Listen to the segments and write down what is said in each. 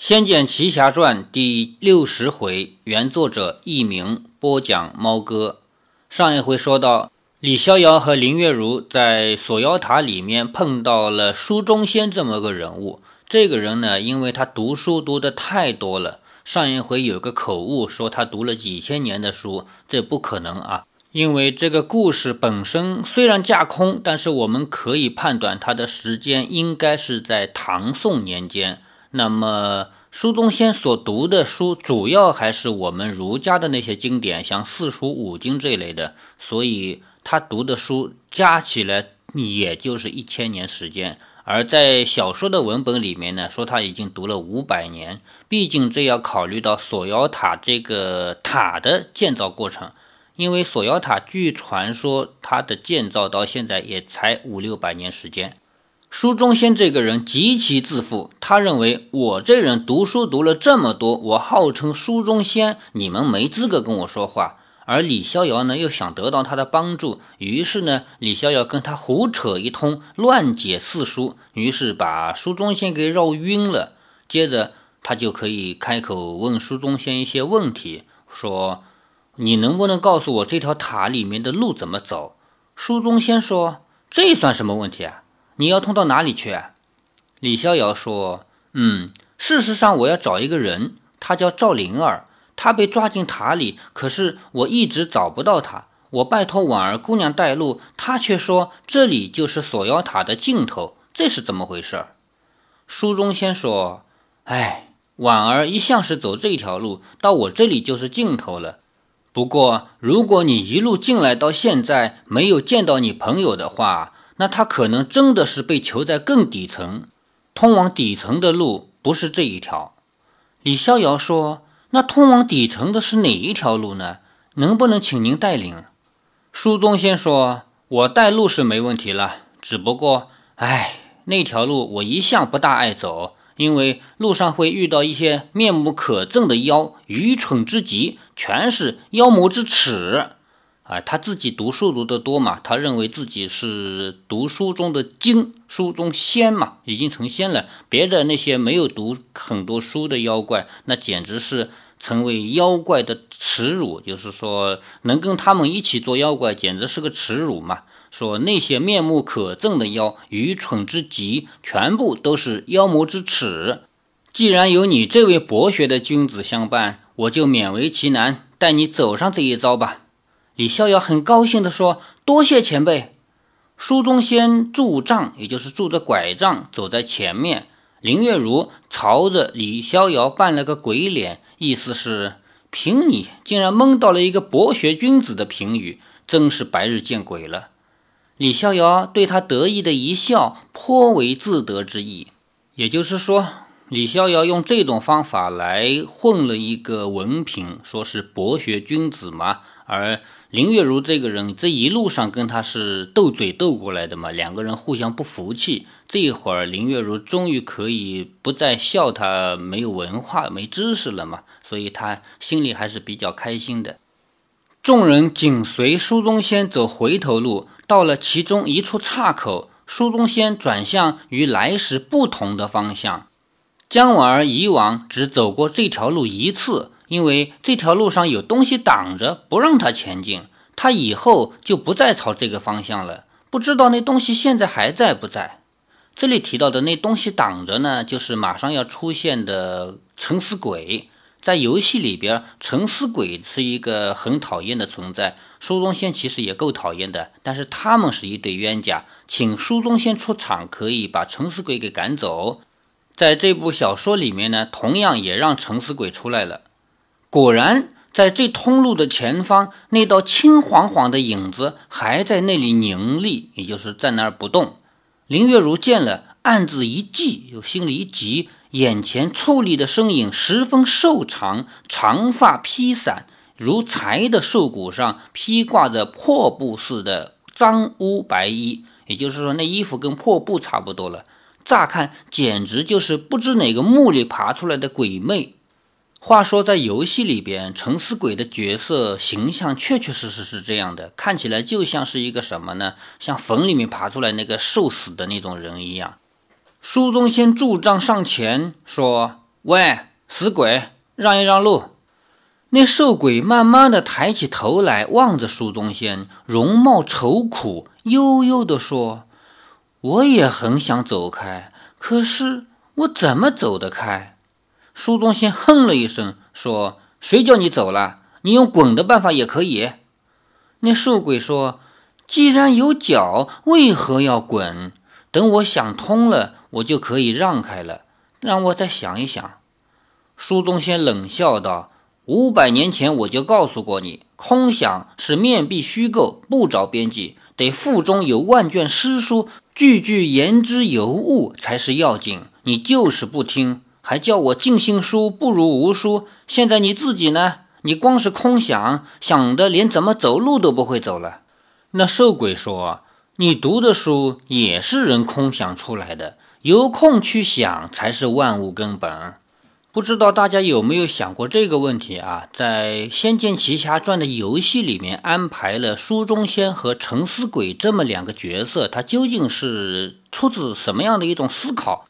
《仙剑奇侠传》第六十回，原作者佚名，播讲猫哥。上一回说到，李逍遥和林月如在锁妖塔里面碰到了书中仙这么个人物。这个人呢，因为他读书读的太多了，上一回有个口误，说他读了几千年的书，这不可能啊。因为这个故事本身虽然架空，但是我们可以判断他的时间应该是在唐宋年间。那么，书中仙所读的书，主要还是我们儒家的那些经典，像四书五经这一类的，所以他读的书加起来也就是一千年时间。而在小说的文本里面呢，说他已经读了五百年，毕竟这要考虑到锁妖塔这个塔的建造过程，因为锁妖塔据传说它的建造到现在也才五六百年时间。书中仙这个人极其自负，他认为我这人读书读了这么多，我号称书中仙，你们没资格跟我说话。而李逍遥呢，又想得到他的帮助，于是呢，李逍遥跟他胡扯一通，乱解四书，于是把书中仙给绕晕了。接着他就可以开口问书中仙一些问题，说：“你能不能告诉我这条塔里面的路怎么走？”书中仙说：“这算什么问题啊？”你要通到哪里去？李逍遥说：“嗯，事实上我要找一个人，他叫赵灵儿，他被抓进塔里，可是我一直找不到他。我拜托婉儿姑娘带路，她却说这里就是锁妖塔的尽头，这是怎么回事？”书中仙说：“哎，婉儿一向是走这条路，到我这里就是尽头了。不过如果你一路进来到现在没有见到你朋友的话。”那他可能真的是被囚在更底层，通往底层的路不是这一条。李逍遥说：“那通往底层的是哪一条路呢？能不能请您带领？”书中先说：“我带路是没问题了，只不过，哎，那条路我一向不大爱走，因为路上会遇到一些面目可憎的妖，愚蠢之极，全是妖魔之耻。”啊，他自己读书读得多嘛，他认为自己是读书中的精，书中仙嘛，已经成仙了。别的那些没有读很多书的妖怪，那简直是成为妖怪的耻辱。就是说，能跟他们一起做妖怪，简直是个耻辱嘛。说那些面目可憎的妖，愚蠢之极，全部都是妖魔之耻。既然有你这位博学的君子相伴，我就勉为其难，带你走上这一遭吧。李逍遥很高兴地说：“多谢前辈。”书中仙拄杖，也就是拄着拐杖走在前面。林月如朝着李逍遥扮了个鬼脸，意思是：凭你竟然蒙到了一个博学君子的评语，真是白日见鬼了。李逍遥对他得意的一笑，颇为自得之意。也就是说，李逍遥用这种方法来混了一个文凭，说是博学君子嘛，而。林月如这个人，这一路上跟他是斗嘴斗过来的嘛，两个人互相不服气。这一会儿，林月如终于可以不再笑他没有文化、没知识了嘛，所以他心里还是比较开心的。众人紧随书中仙走回头路，到了其中一处岔口，书中仙转向与来时不同的方向。江婉儿以往只走过这条路一次。因为这条路上有东西挡着，不让他前进，他以后就不再朝这个方向了。不知道那东西现在还在不在？这里提到的那东西挡着呢，就是马上要出现的沉思鬼。在游戏里边，沉思鬼是一个很讨厌的存在。书中仙其实也够讨厌的，但是他们是一对冤家，请书中仙出场，可以把沉思鬼给赶走。在这部小说里面呢，同样也让沉思鬼出来了。果然，在这通路的前方，那道青晃晃的影子还在那里凝立，也就是在那儿不动。林月如见了，暗自一悸，又心里一急。眼前矗立的身影十分瘦长，长发披散，如柴的瘦骨上披挂着破布似的脏污白衣，也就是说，那衣服跟破布差不多了。乍看，简直就是不知哪个墓里爬出来的鬼魅。话说，在游戏里边，沉思鬼的角色形象确确实实是这样的，看起来就像是一个什么呢？像坟里面爬出来那个受死的那种人一样。书中仙助杖上前说：“喂，死鬼，让一让路！”那瘦鬼慢慢的抬起头来，望着苏中仙，容貌愁苦，悠悠的说：“我也很想走开，可是我怎么走得开？”苏中仙哼了一声，说：“谁叫你走了？你用滚的办法也可以。”那瘦鬼说：“既然有脚，为何要滚？等我想通了，我就可以让开了。让我再想一想。”苏中仙冷笑道。五百年前我就告诉过你，空想是面壁虚构，不着边际，得腹中有万卷诗书，句句言之有物才是要紧。你就是不听，还叫我尽信书不如无书。现在你自己呢？你光是空想，想的连怎么走路都不会走了。那瘦鬼说：“你读的书也是人空想出来的，有空去想才是万物根本。”不知道大家有没有想过这个问题啊？在《仙剑奇侠传》的游戏里面安排了书中仙和沉思鬼这么两个角色，他究竟是出自什么样的一种思考？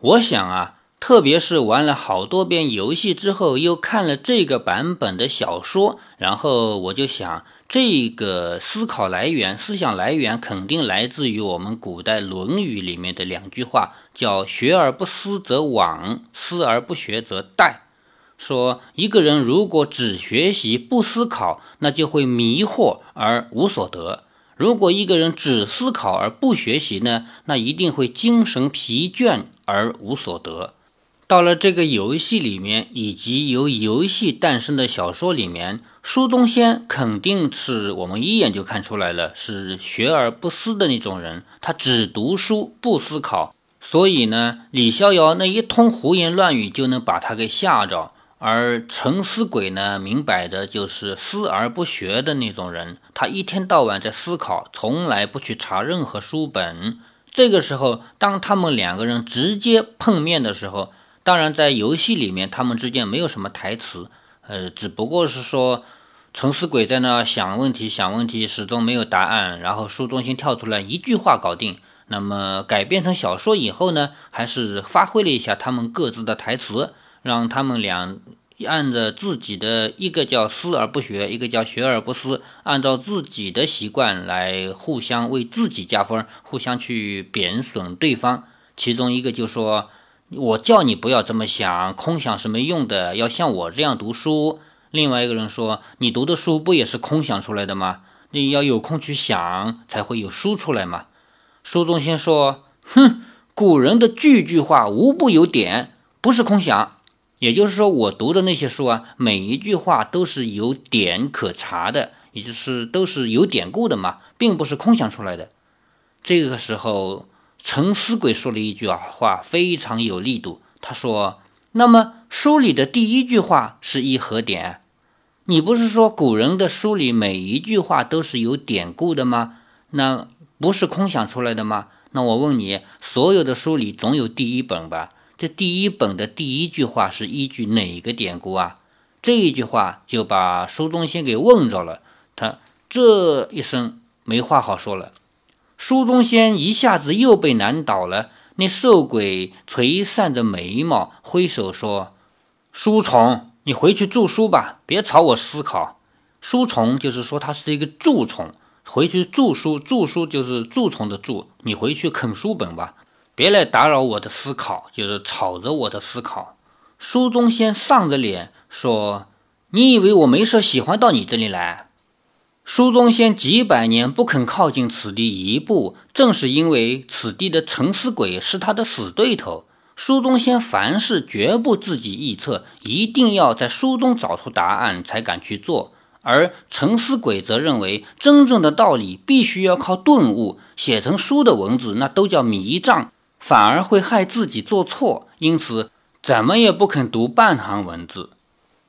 我想啊，特别是玩了好多遍游戏之后，又看了这个版本的小说，然后我就想。这个思考来源、思想来源肯定来自于我们古代《论语》里面的两句话，叫“学而不思则罔，思而不学则殆”。说一个人如果只学习不思考，那就会迷惑而无所得；如果一个人只思考而不学习呢，那一定会精神疲倦而无所得。到了这个游戏里面，以及由游戏诞生的小说里面，苏东仙肯定是我们一眼就看出来了，是学而不思的那种人，他只读书不思考，所以呢，李逍遥那一通胡言乱语就能把他给吓着。而沉思鬼呢，明摆着就是思而不学的那种人，他一天到晚在思考，从来不去查任何书本。这个时候，当他们两个人直接碰面的时候，当然，在游戏里面，他们之间没有什么台词，呃，只不过是说，沉思鬼在那想问题，想问题，始终没有答案，然后书中心跳出来一句话搞定。那么改编成小说以后呢，还是发挥了一下他们各自的台词，让他们俩按着自己的一个叫思而不学，一个叫学而不思，按照自己的习惯来互相为自己加分，互相去贬损对方。其中一个就说。我叫你不要这么想，空想是没用的，要像我这样读书。另外一个人说：“你读的书不也是空想出来的吗？你要有空去想，才会有书出来嘛。”书中先说：“哼，古人的句句话无不有典，不是空想。也就是说，我读的那些书啊，每一句话都是有典可查的，也就是都是有典故的嘛，并不是空想出来的。”这个时候。陈思鬼说了一句话，非常有力度。他说：“那么书里的第一句话是一何典？你不是说古人的书里每一句话都是有典故的吗？那不是空想出来的吗？那我问你，所有的书里总有第一本吧？这第一本的第一句话是依据哪个典故啊？这一句话就把书中仙给问着了。他这一声没话好说了。”书中仙一下子又被难倒了。那瘦鬼垂散着眉毛，挥手说：“书虫，你回去著书吧，别吵我思考。”书虫就是说他是一个蛀虫，回去著书。著书就是蛀虫的蛀，你回去啃书本吧，别来打扰我的思考，就是吵着我的思考。书中仙丧着脸说：“你以为我没事喜欢到你这里来？”书中仙几百年不肯靠近此地一步，正是因为此地的沉思鬼是他的死对头。书中仙凡事绝不自己臆测，一定要在书中找出答案才敢去做。而沉思鬼则认为，真正的道理必须要靠顿悟，写成书的文字那都叫迷障，反而会害自己做错，因此怎么也不肯读半行文字。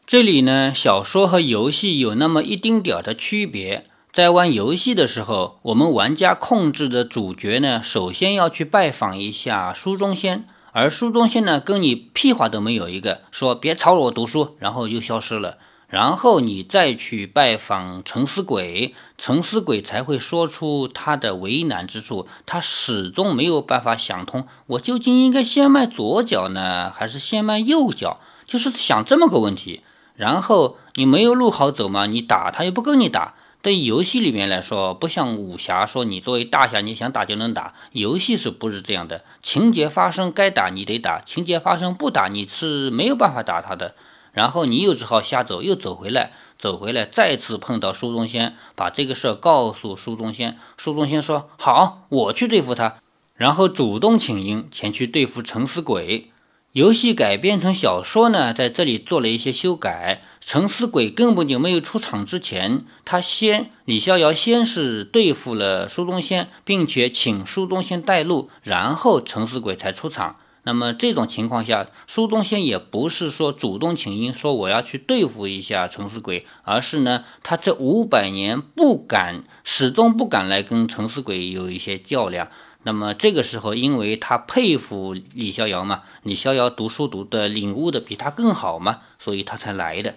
这里呢，小说和游戏有那么一丁点儿的区别。在玩游戏的时候，我们玩家控制的主角呢，首先要去拜访一下书中仙，而书中仙呢，跟你屁话都没有一个，说别吵我读书，然后就消失了。然后你再去拜访沉思鬼，沉思鬼才会说出他的为难之处。他始终没有办法想通，我究竟应该先迈左脚呢，还是先迈右脚？就是想这么个问题。然后你没有路好走嘛，你打他又不跟你打。对游戏里面来说，不像武侠，说你作为大侠，你想打就能打。游戏是不是这样的？情节发生该打你得打，情节发生不打你是没有办法打他的。然后你又只好瞎走，又走回来，走回来，再次碰到苏宗先，把这个事儿告诉苏宗先。苏宗先说：“好，我去对付他。”然后主动请缨前去对付陈思鬼。游戏改编成小说呢，在这里做了一些修改。陈思鬼根本就没有出场之前，他先李逍遥先是对付了苏东先，并且请苏东先带路，然后陈思鬼才出场。那么这种情况下，苏东先也不是说主动请缨，说我要去对付一下陈思鬼，而是呢，他这五百年不敢，始终不敢来跟陈思鬼有一些较量。那么这个时候，因为他佩服李逍遥嘛，李逍遥读书读的、领悟的比他更好嘛，所以他才来的。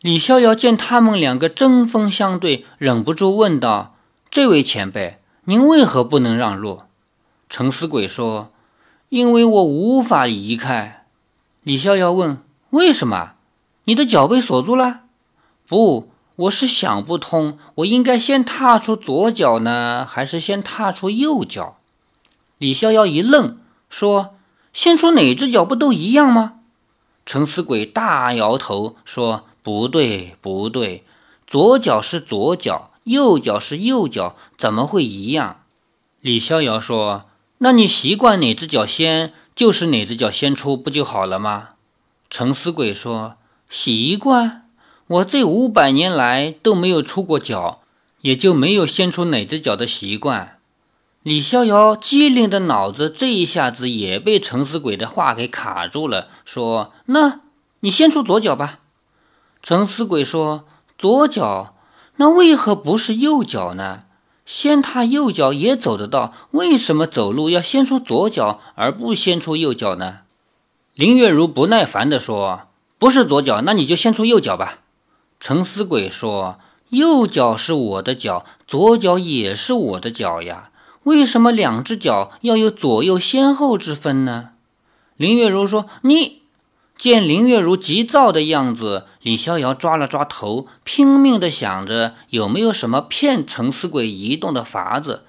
李逍遥见他们两个针锋相对，忍不住问道：“这位前辈，您为何不能让路？”沉思鬼说。因为我无法移开，李逍遥问：“为什么？你的脚被锁住了？”“不，我是想不通，我应该先踏出左脚呢，还是先踏出右脚？”李逍遥一愣，说：“先出哪只脚不都一样吗？”陈思鬼大摇头说：“不对，不对，左脚是左脚，右脚是右脚，怎么会一样？”李逍遥说。那你习惯哪只脚先，就是哪只脚先出，不就好了吗？陈思鬼说：“习惯，我这五百年来都没有出过脚，也就没有先出哪只脚的习惯。”李逍遥机灵的脑子这一下子也被陈思鬼的话给卡住了，说：“那你先出左脚吧。”陈思鬼说：“左脚，那为何不是右脚呢？”先踏右脚也走得到，为什么走路要先出左脚而不先出右脚呢？林月如不耐烦地说：“不是左脚，那你就先出右脚吧。”陈思鬼说：“右脚是我的脚，左脚也是我的脚呀，为什么两只脚要有左右先后之分呢？”林月如说：“你。”见林月如急躁的样子，李逍遥抓了抓头，拼命地想着有没有什么骗陈思鬼移动的法子。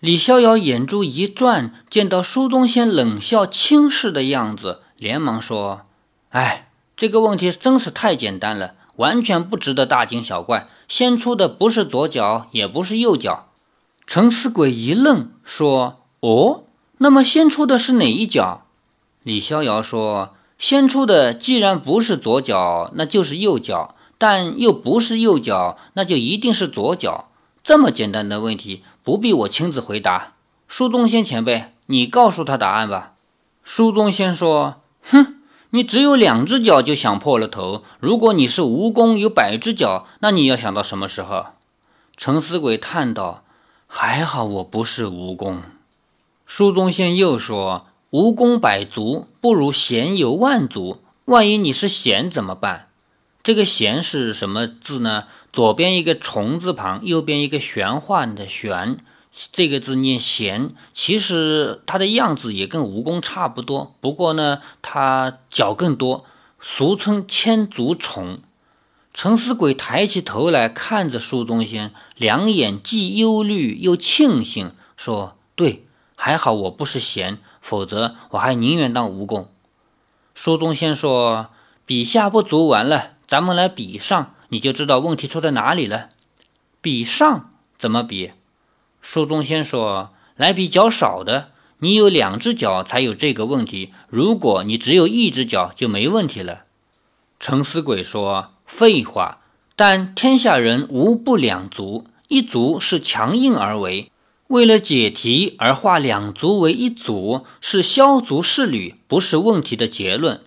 李逍遥眼珠一转，见到苏东先冷笑轻视的样子，连忙说：“哎，这个问题真是太简单了，完全不值得大惊小怪。先出的不是左脚，也不是右脚。”陈思鬼一愣，说：“哦，那么先出的是哪一脚？”李逍遥说。先出的既然不是左脚，那就是右脚；但又不是右脚，那就一定是左脚。这么简单的问题，不必我亲自回答。苏宗先前辈，你告诉他答案吧。苏宗先说：“哼，你只有两只脚就想破了头。如果你是蜈蚣，有百只脚，那你要想到什么时候？”陈思鬼叹道：“还好我不是蜈蚣。”苏宗先又说。蜈蚣百足，不如闲有万足。万一你是闲怎么办？这个闲是什么字呢？左边一个虫字旁，右边一个玄幻的玄，这个字念闲。其实它的样子也跟蜈蚣差不多，不过呢，它脚更多，俗称千足虫。陈思鬼抬起头来看着苏宗先，两眼既忧虑又庆幸，说：“对，还好我不是闲。”否则，我还宁愿当蜈蚣。苏宗先说：“比下不足，完了，咱们来比上，你就知道问题出在哪里了。”比上怎么比？苏宗先说：“来比较少的，你有两只脚才有这个问题。如果你只有一只脚，就没问题了。”陈思鬼说：“废话，但天下人无不两足，一足是强硬而为。”为了解题而化两足为一组，是削足适履，不是问题的结论。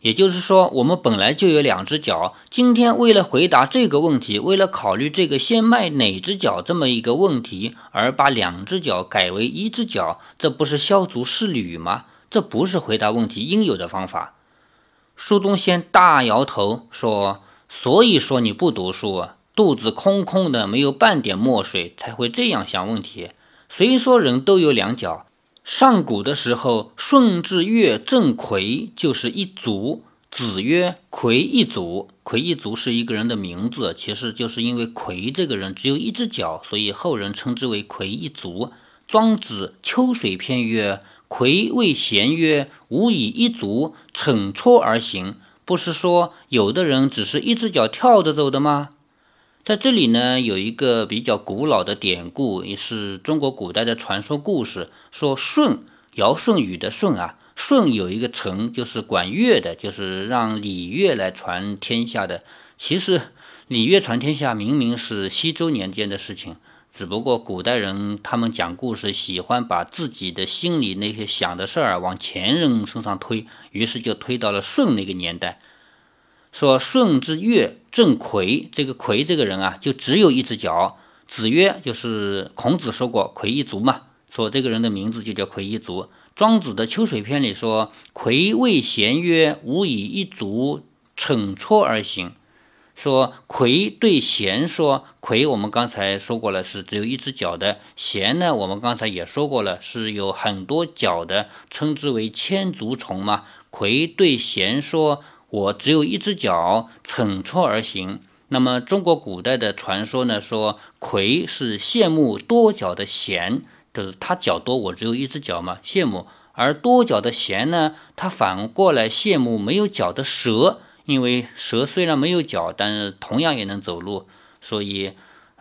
也就是说，我们本来就有两只脚。今天为了回答这个问题，为了考虑这个先迈哪只脚这么一个问题，而把两只脚改为一只脚，这不是削足适履吗？这不是回答问题应有的方法。苏东先大摇头说：“所以说你不读书，肚子空空的，没有半点墨水，才会这样想问题。虽说人都有两脚，上古的时候，舜之月正魁就是一足。子曰：“魁一足。”魁一足是一个人的名字，其实就是因为魁这个人只有一只脚，所以后人称之为魁一足。庄子《秋水篇》曰：“魁谓贤曰：‘吾以一足乘绰而行。’不是说有的人只是一只脚跳着走的吗？”在这里呢，有一个比较古老的典故，也是中国古代的传说故事，说舜，尧舜禹的舜啊。舜有一个臣，就是管乐的，就是让礼乐来传天下的。其实礼乐传天下，明明是西周年间的事情，只不过古代人他们讲故事，喜欢把自己的心里那些想的事儿往前人身上推，于是就推到了舜那个年代。说舜之乐正魁，这个魁这个人啊，就只有一只脚。子曰，就是孔子说过魁一足嘛，说这个人的名字就叫魁一足。庄子的《秋水篇》里说：“魁谓贤曰：‘吾以一足乘绰而行。’说魁对弦说：‘魁，我们刚才说过了，是只有一只脚的；弦呢，我们刚才也说过了，是有很多脚的，称之为千足虫嘛。’魁对弦说：‘我只有一只脚，乘绰而行。’那么中国古代的传说呢，说魁是羡慕多脚的弦。”就是他脚多，我只有一只脚嘛，羡慕；而多脚的弦呢，他反过来羡慕没有脚的蛇，因为蛇虽然没有脚，但是同样也能走路，所以，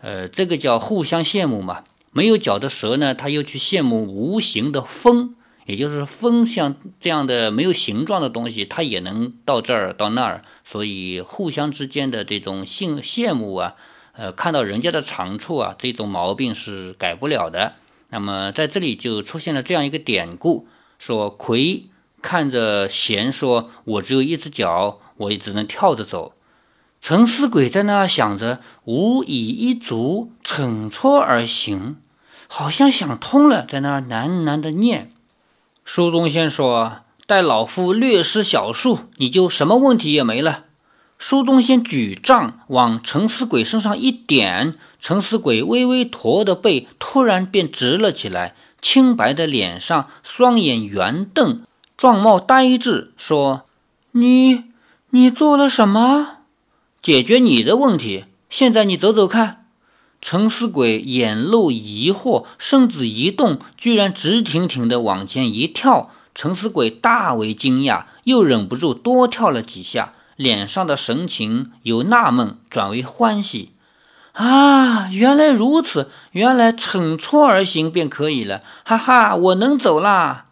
呃，这个叫互相羡慕嘛。没有脚的蛇呢，它又去羡慕无形的风，也就是风像这样的没有形状的东西，它也能到这儿到那儿，所以互相之间的这种羡羡慕啊，呃，看到人家的长处啊，这种毛病是改不了的。那么在这里就出现了这样一个典故，说魁看着贤说：“我只有一只脚，我也只能跳着走。”陈思鬼在那想着：“吾以一足乘绰而行。”好像想通了，在那喃喃的念。书中先说：“待老夫略施小术，你就什么问题也没了。”苏东先举杖往陈思鬼身上一点，陈思鬼微微驼的背突然便直了起来，清白的脸上双眼圆瞪，状貌呆滞，说：“你，你做了什么？解决你的问题。现在你走走看。”陈思鬼眼露疑惑，身子一动，居然直挺挺的往前一跳。陈思鬼大为惊讶，又忍不住多跳了几下。脸上的神情由纳闷转为欢喜，啊，原来如此，原来乘绰而行便可以了，哈哈，我能走啦！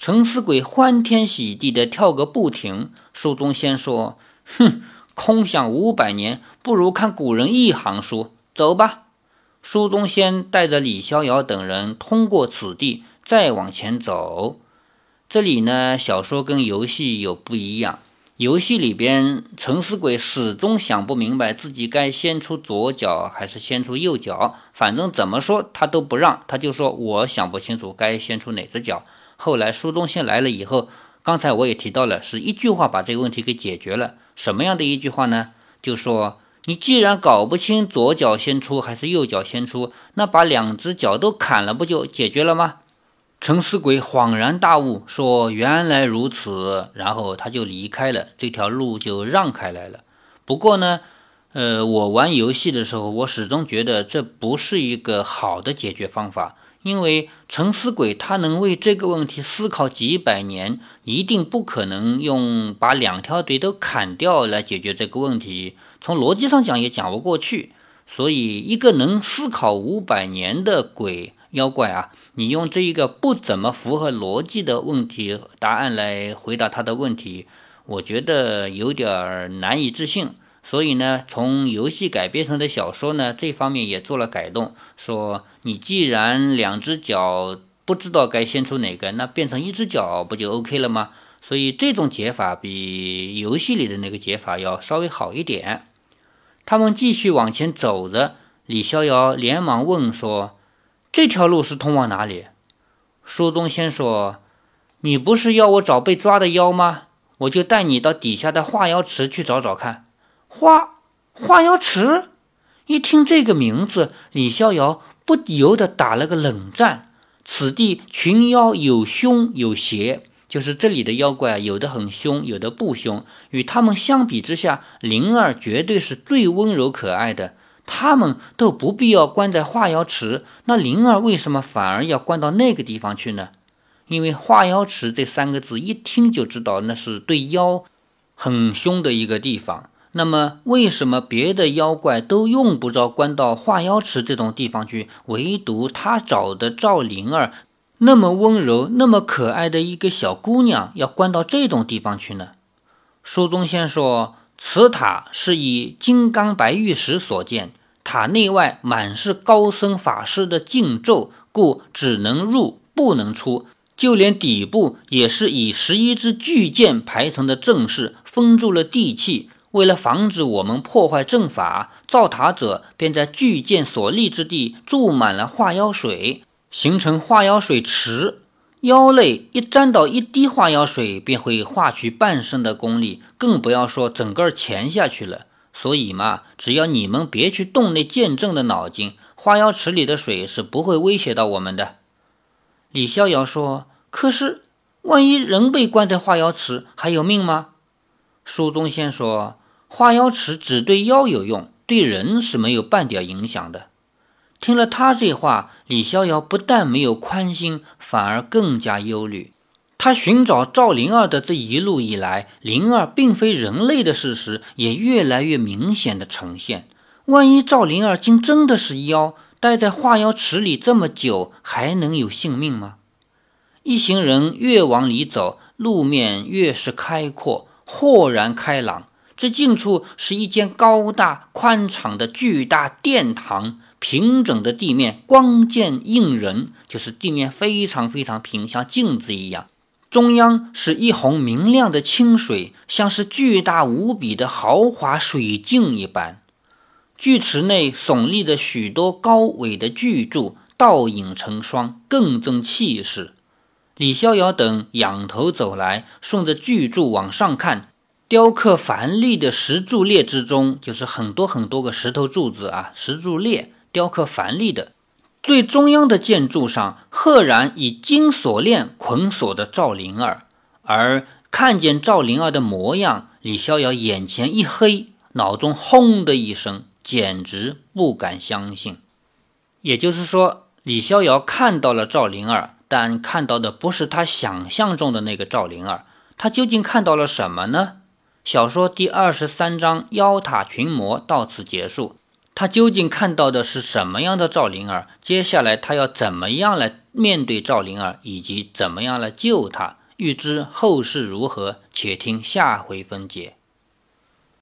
陈思鬼欢天喜地的跳个不停。书中先说：“哼，空想五百年，不如看古人一行书。”走吧。书中先带着李逍遥等人通过此地，再往前走。这里呢，小说跟游戏有不一样。游戏里边，陈思鬼始终想不明白自己该先出左脚还是先出右脚，反正怎么说他都不让，他就说我想不清楚该先出哪只脚。后来苏东先来了以后，刚才我也提到了，是一句话把这个问题给解决了。什么样的一句话呢？就说你既然搞不清左脚先出还是右脚先出，那把两只脚都砍了，不就解决了吗？陈思鬼恍然大悟，说：“原来如此。”然后他就离开了，这条路就让开来了。不过呢，呃，我玩游戏的时候，我始终觉得这不是一个好的解决方法，因为沉思鬼他能为这个问题思考几百年，一定不可能用把两条腿都砍掉来解决这个问题。从逻辑上讲也讲不过去。所以，一个能思考五百年的鬼妖怪啊！你用这一个不怎么符合逻辑的问题答案来回答他的问题，我觉得有点难以置信。所以呢，从游戏改编成的小说呢，这方面也做了改动，说你既然两只脚不知道该先出哪个，那变成一只脚不就 OK 了吗？所以这种解法比游戏里的那个解法要稍微好一点。他们继续往前走着，李逍遥连忙问说。这条路是通往哪里？书中先说：“你不是要我找被抓的妖吗？我就带你到底下的化妖池去找找看。”化化妖池。一听这个名字，李逍遥不由得打了个冷战。此地群妖有凶有邪，就是这里的妖怪啊，有的很凶，有的不凶。与他们相比之下，灵儿绝对是最温柔可爱的。他们都不必要关在化妖池，那灵儿为什么反而要关到那个地方去呢？因为化妖池这三个字一听就知道那是对妖很凶的一个地方。那么，为什么别的妖怪都用不着关到化妖池这种地方去，唯独他找的赵灵儿那么温柔、那么可爱的一个小姑娘要关到这种地方去呢？书中先说，此塔是以金刚白玉石所建，塔内外满是高僧法师的禁咒，故只能入不能出。就连底部也是以十一支巨剑排成的阵势，封住了地气。为了防止我们破坏阵法，造塔者便在巨剑所立之地注满了化妖水，形成化妖水池。妖类一沾到一滴化妖水，便会化去半身的功力，更不要说整个潜下去了。所以嘛，只要你们别去动那剑阵的脑筋，化妖池里的水是不会威胁到我们的。李逍遥说：“可是，万一人被关在化妖池，还有命吗？”书中先说。化妖池只对妖有用，对人是没有半点影响的。听了他这话，李逍遥不但没有宽心，反而更加忧虑。他寻找赵灵儿的这一路以来，灵儿并非人类的事实也越来越明显的呈现。万一赵灵儿竟真的是妖，待在化妖池里这么久，还能有性命吗？一行人越往里走，路面越是开阔，豁然开朗。这近处是一间高大宽敞的巨大殿堂，平整的地面光见映人，就是地面非常非常平，像镜子一样。中央是一泓明亮的清水，像是巨大无比的豪华水镜一般。巨池内耸立着许多高伟的巨柱，倒影成双，更增气势。李逍遥等仰头走来，顺着巨柱往上看。雕刻繁丽的石柱列之中，就是很多很多个石头柱子啊，石柱列雕刻繁丽的。最中央的建筑上，赫然以金锁链捆锁着赵灵儿。而看见赵灵儿的模样，李逍遥眼前一黑，脑中轰的一声，简直不敢相信。也就是说，李逍遥看到了赵灵儿，但看到的不是他想象中的那个赵灵儿。他究竟看到了什么呢？小说第二十三章《妖塔群魔》到此结束。他究竟看到的是什么样的赵灵儿？接下来他要怎么样来面对赵灵儿，以及怎么样来救他？欲知后事如何，且听下回分解。